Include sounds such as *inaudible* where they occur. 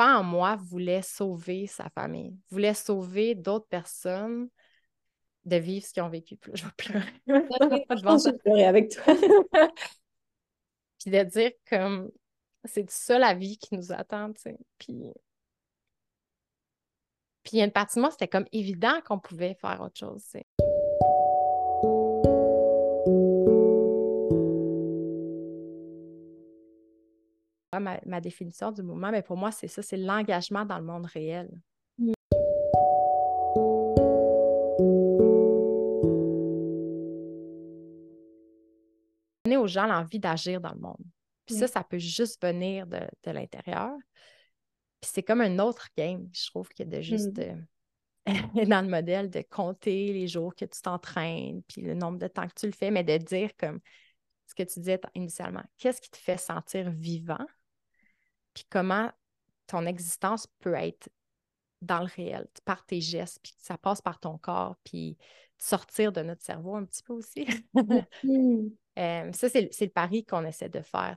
en moi voulait sauver sa famille, voulait sauver d'autres personnes de vivre ce qu'ils ont vécu. Je vais pleurer. *laughs* je vais pleurer avec toi. *laughs* Puis de dire comme c'est ça la vie qui nous attend, tu sais. Puis puis il y a une partie de moi, c'était comme évident qu'on pouvait faire autre chose. Ma, ma, définition du mouvement, mais pour moi, c'est ça, c'est l'engagement dans le monde réel. Mm. Donner aux gens l'envie d'agir dans le monde. Puis ça, ça peut juste venir de, de l'intérieur. Puis c'est comme un autre game, je trouve, que de juste mmh. *laughs* dans le modèle de compter les jours que tu t'entraînes, puis le nombre de temps que tu le fais, mais de dire comme ce que tu disais initialement, qu'est-ce qui te fait sentir vivant, puis comment ton existence peut être dans le réel, par tes gestes, puis ça passe par ton corps, puis sortir de notre cerveau un petit peu aussi. *laughs* Euh, ça, c'est le pari qu'on essaie de faire.